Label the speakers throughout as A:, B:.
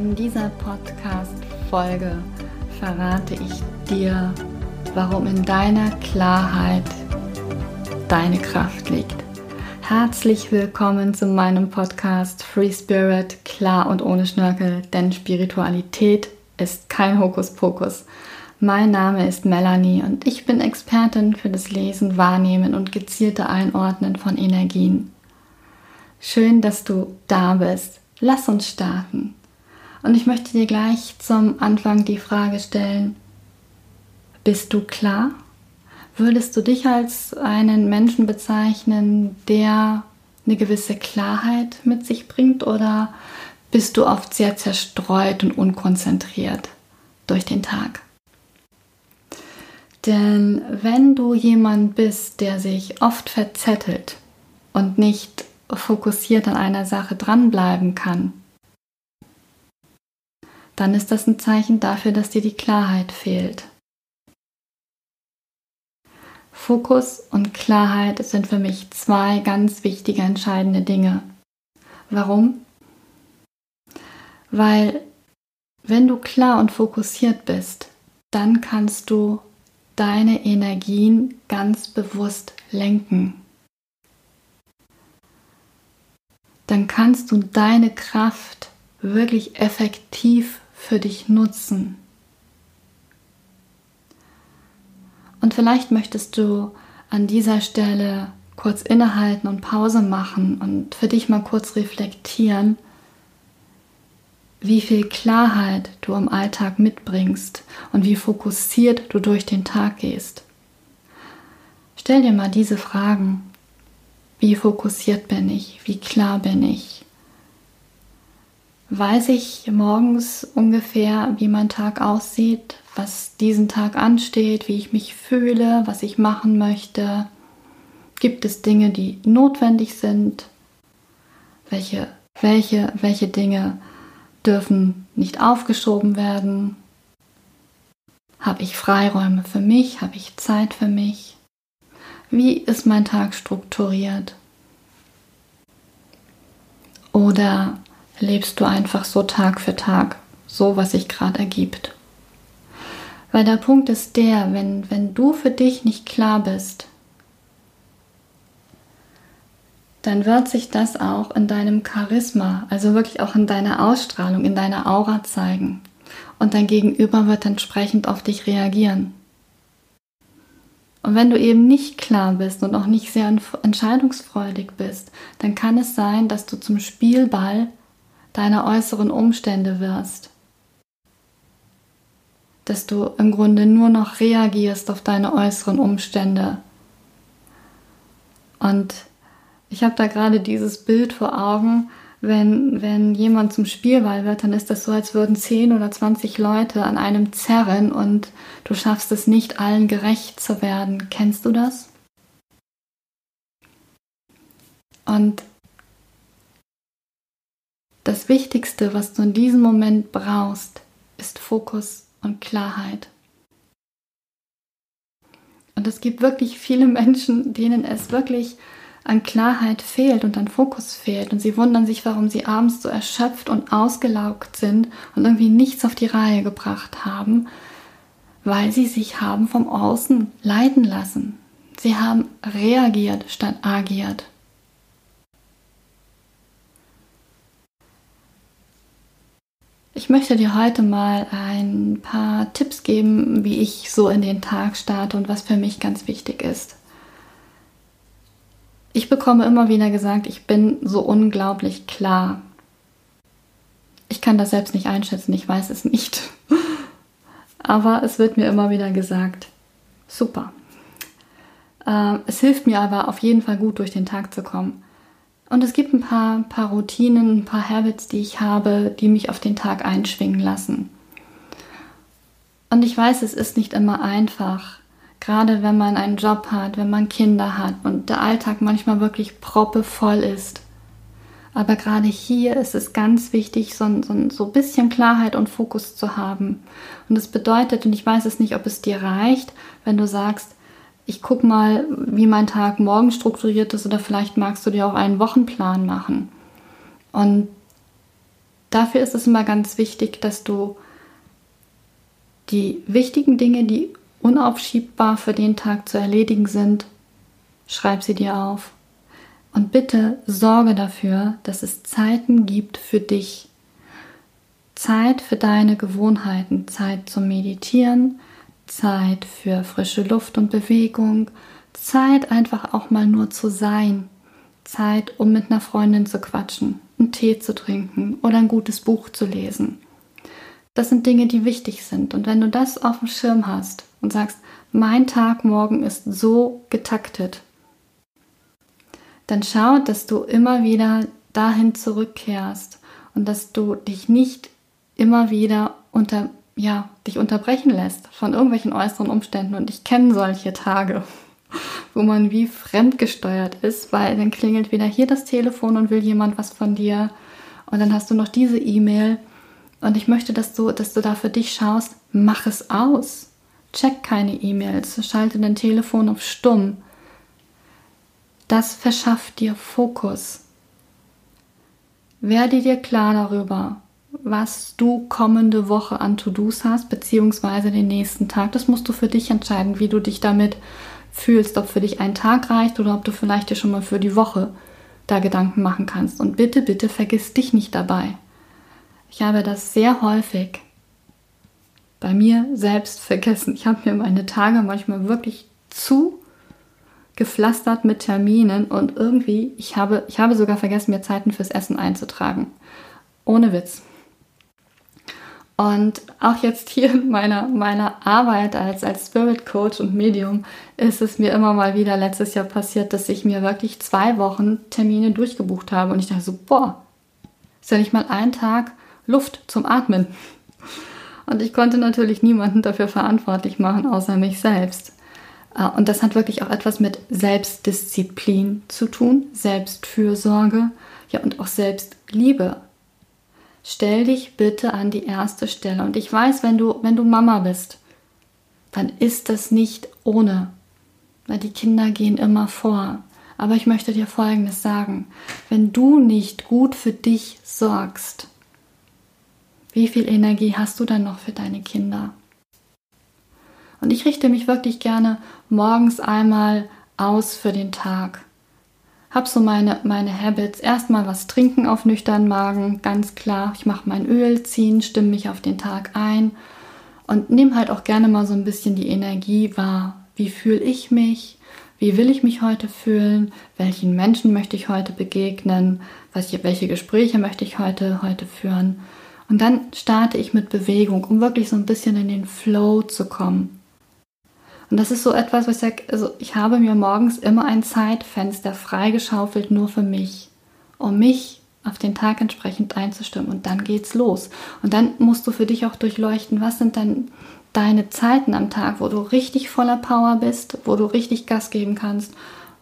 A: In dieser Podcast-Folge verrate ich dir, warum in deiner Klarheit deine Kraft liegt. Herzlich willkommen zu meinem Podcast Free Spirit, klar und ohne Schnörkel, denn Spiritualität ist kein Hokuspokus. Mein Name ist Melanie und ich bin Expertin für das Lesen, Wahrnehmen und gezielte Einordnen von Energien. Schön, dass du da bist. Lass uns starten. Und ich möchte dir gleich zum Anfang die Frage stellen, bist du klar? Würdest du dich als einen Menschen bezeichnen, der eine gewisse Klarheit mit sich bringt oder bist du oft sehr zerstreut und unkonzentriert durch den Tag? Denn wenn du jemand bist, der sich oft verzettelt und nicht fokussiert an einer Sache dranbleiben kann, dann ist das ein Zeichen dafür, dass dir die Klarheit fehlt. Fokus und Klarheit sind für mich zwei ganz wichtige, entscheidende Dinge. Warum? Weil wenn du klar und fokussiert bist, dann kannst du deine Energien ganz bewusst lenken. Dann kannst du deine Kraft wirklich effektiv für dich nutzen. Und vielleicht möchtest du an dieser Stelle kurz innehalten und Pause machen und für dich mal kurz reflektieren, wie viel Klarheit du im Alltag mitbringst und wie fokussiert du durch den Tag gehst. Stell dir mal diese Fragen. Wie fokussiert bin ich? Wie klar bin ich? Weiß ich morgens ungefähr, wie mein Tag aussieht, was diesen Tag ansteht, wie ich mich fühle, was ich machen möchte. Gibt es Dinge, die notwendig sind? Welche, welche, welche Dinge dürfen nicht aufgeschoben werden? Habe ich Freiräume für mich? Habe ich Zeit für mich? Wie ist mein Tag strukturiert? Oder lebst du einfach so Tag für Tag, so was sich gerade ergibt. Weil der Punkt ist der, wenn, wenn du für dich nicht klar bist, dann wird sich das auch in deinem Charisma, also wirklich auch in deiner Ausstrahlung, in deiner Aura zeigen. Und dein Gegenüber wird entsprechend auf dich reagieren. Und wenn du eben nicht klar bist und auch nicht sehr entscheidungsfreudig bist, dann kann es sein, dass du zum Spielball deiner äußeren Umstände wirst. Dass du im Grunde nur noch reagierst auf deine äußeren Umstände. Und ich habe da gerade dieses Bild vor Augen, wenn, wenn jemand zum Spielball wird, dann ist das so, als würden 10 oder 20 Leute an einem zerren und du schaffst es nicht, allen gerecht zu werden. Kennst du das? Und Wichtigste, was du in diesem Moment brauchst, ist Fokus und Klarheit. Und es gibt wirklich viele Menschen, denen es wirklich an Klarheit fehlt und an Fokus fehlt. Und sie wundern sich, warum sie abends so erschöpft und ausgelaugt sind und irgendwie nichts auf die Reihe gebracht haben, weil sie sich haben vom Außen leiten lassen. Sie haben reagiert statt agiert. Ich möchte dir heute mal ein paar Tipps geben, wie ich so in den Tag starte und was für mich ganz wichtig ist. Ich bekomme immer wieder gesagt, ich bin so unglaublich klar. Ich kann das selbst nicht einschätzen, ich weiß es nicht. Aber es wird mir immer wieder gesagt. Super. Äh, es hilft mir aber auf jeden Fall gut, durch den Tag zu kommen. Und es gibt ein paar, paar Routinen, ein paar Habits, die ich habe, die mich auf den Tag einschwingen lassen. Und ich weiß, es ist nicht immer einfach, gerade wenn man einen Job hat, wenn man Kinder hat und der Alltag manchmal wirklich proppevoll ist. Aber gerade hier ist es ganz wichtig, so, so, so ein bisschen Klarheit und Fokus zu haben. Und das bedeutet, und ich weiß es nicht, ob es dir reicht, wenn du sagst, ich gucke mal, wie mein Tag morgen strukturiert ist oder vielleicht magst du dir auch einen Wochenplan machen. Und dafür ist es immer ganz wichtig, dass du die wichtigen Dinge, die unaufschiebbar für den Tag zu erledigen sind, schreib sie dir auf. Und bitte sorge dafür, dass es Zeiten gibt für dich. Zeit für deine Gewohnheiten, Zeit zum Meditieren, Zeit für frische Luft und Bewegung, Zeit einfach auch mal nur zu sein, Zeit, um mit einer Freundin zu quatschen, einen Tee zu trinken oder ein gutes Buch zu lesen. Das sind Dinge, die wichtig sind. Und wenn du das auf dem Schirm hast und sagst, mein Tag morgen ist so getaktet, dann schau, dass du immer wieder dahin zurückkehrst und dass du dich nicht immer wieder unter, ja, dich unterbrechen lässt von irgendwelchen äußeren Umständen. Und ich kenne solche Tage, wo man wie fremdgesteuert ist, weil dann klingelt wieder hier das Telefon und will jemand was von dir. Und dann hast du noch diese E-Mail. Und ich möchte, dass du, dass du da für dich schaust, mach es aus. Check keine E-Mails, schalte dein Telefon auf stumm das verschafft dir Fokus. Werde dir klar darüber, was du kommende Woche an To-Dos hast, beziehungsweise den nächsten Tag. Das musst du für dich entscheiden, wie du dich damit fühlst, ob für dich ein Tag reicht oder ob du vielleicht dir schon mal für die Woche da Gedanken machen kannst. Und bitte, bitte vergiss dich nicht dabei. Ich habe das sehr häufig bei mir selbst vergessen. Ich habe mir meine Tage manchmal wirklich zu gepflastert mit Terminen und irgendwie, ich habe, ich habe sogar vergessen, mir Zeiten fürs Essen einzutragen. Ohne Witz. Und auch jetzt hier in meiner, meiner Arbeit als, als Spirit Coach und Medium ist es mir immer mal wieder letztes Jahr passiert, dass ich mir wirklich zwei Wochen Termine durchgebucht habe. Und ich dachte so, boah, ist ja nicht mal ein Tag Luft zum Atmen. Und ich konnte natürlich niemanden dafür verantwortlich machen, außer mich selbst. Äh, und das hat wirklich auch etwas mit Selbstdisziplin zu tun, Selbstfürsorge, ja und auch Selbstliebe. Stell dich bitte an die erste Stelle. Und ich weiß, wenn du, wenn du Mama bist, dann ist das nicht ohne. Weil die Kinder gehen immer vor. Aber ich möchte dir Folgendes sagen. Wenn du nicht gut für dich sorgst, wie viel Energie hast du dann noch für deine Kinder? Und ich richte mich wirklich gerne morgens einmal aus für den Tag. Hab so meine, meine Habits. Erstmal was trinken auf nüchternen Magen, ganz klar. Ich mache mein Öl ziehen, stimme mich auf den Tag ein und nehme halt auch gerne mal so ein bisschen die Energie wahr. Wie fühle ich mich? Wie will ich mich heute fühlen? Welchen Menschen möchte ich heute begegnen? welche Gespräche möchte ich heute, heute führen? Und dann starte ich mit Bewegung, um wirklich so ein bisschen in den Flow zu kommen. Und das ist so etwas, was ich sage, also ich habe mir morgens immer ein Zeitfenster freigeschaufelt nur für mich, um mich auf den Tag entsprechend einzustimmen. Und dann geht's los. Und dann musst du für dich auch durchleuchten, was sind dann deine Zeiten am Tag, wo du richtig voller Power bist, wo du richtig Gas geben kannst,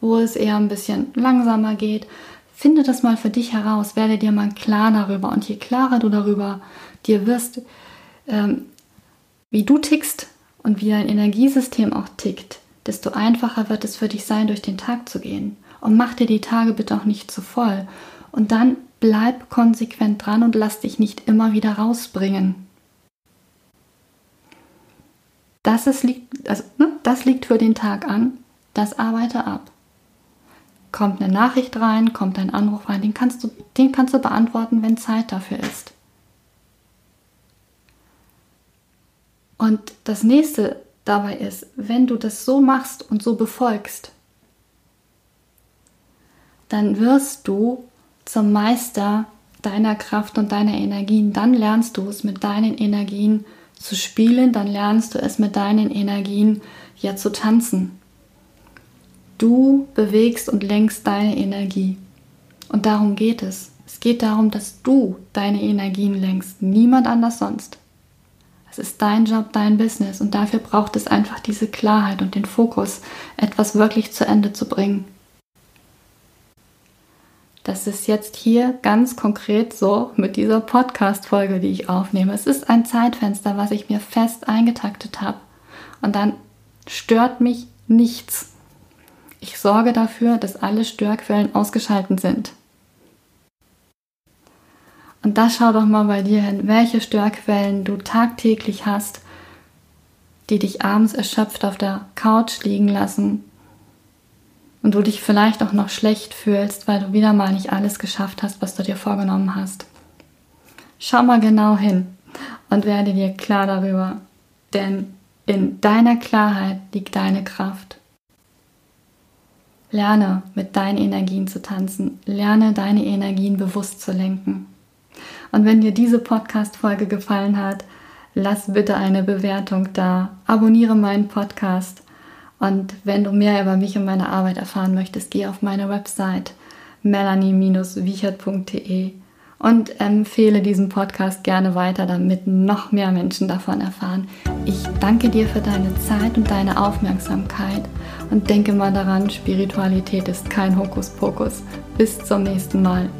A: wo es eher ein bisschen langsamer geht. Finde das mal für dich heraus, werde dir mal klar darüber. Und je klarer du darüber dir wirst, ähm, wie du tickst, und wie dein Energiesystem auch tickt, desto einfacher wird es für dich sein, durch den Tag zu gehen. Und mach dir die Tage bitte auch nicht zu voll. Und dann bleib konsequent dran und lass dich nicht immer wieder rausbringen. Das, ist, also, ne, das liegt für den Tag an, das arbeite ab. Kommt eine Nachricht rein, kommt ein Anruf rein, den kannst du, den kannst du beantworten, wenn Zeit dafür ist. Und das nächste dabei ist, wenn du das so machst und so befolgst, dann wirst du zum Meister deiner Kraft und deiner Energien. Dann lernst du es mit deinen Energien zu spielen, dann lernst du es mit deinen Energien ja zu tanzen. Du bewegst und lenkst deine Energie. Und darum geht es. Es geht darum, dass du deine Energien lenkst, niemand anders sonst. Es ist dein Job, dein Business und dafür braucht es einfach diese Klarheit und den Fokus, etwas wirklich zu Ende zu bringen. Das ist jetzt hier ganz konkret so mit dieser Podcast-Folge, die ich aufnehme. Es ist ein Zeitfenster, was ich mir fest eingetaktet habe. Und dann stört mich nichts. Ich sorge dafür, dass alle Störquellen ausgeschaltet sind. Und da schau doch mal bei dir hin, welche Störquellen du tagtäglich hast, die dich abends erschöpft auf der Couch liegen lassen und du dich vielleicht auch noch schlecht fühlst, weil du wieder mal nicht alles geschafft hast, was du dir vorgenommen hast. Schau mal genau hin und werde dir klar darüber, denn in deiner Klarheit liegt deine Kraft. Lerne mit deinen Energien zu tanzen, lerne deine Energien bewusst zu lenken. Und wenn dir diese Podcast-Folge gefallen hat, lass bitte eine Bewertung da, abonniere meinen Podcast und wenn du mehr über mich und meine Arbeit erfahren möchtest, geh auf meine Website melanie-wiechert.de und empfehle diesen Podcast gerne weiter, damit noch mehr Menschen davon erfahren. Ich danke dir für deine Zeit und deine Aufmerksamkeit und denke mal daran, Spiritualität ist kein Hokuspokus. Bis zum nächsten Mal.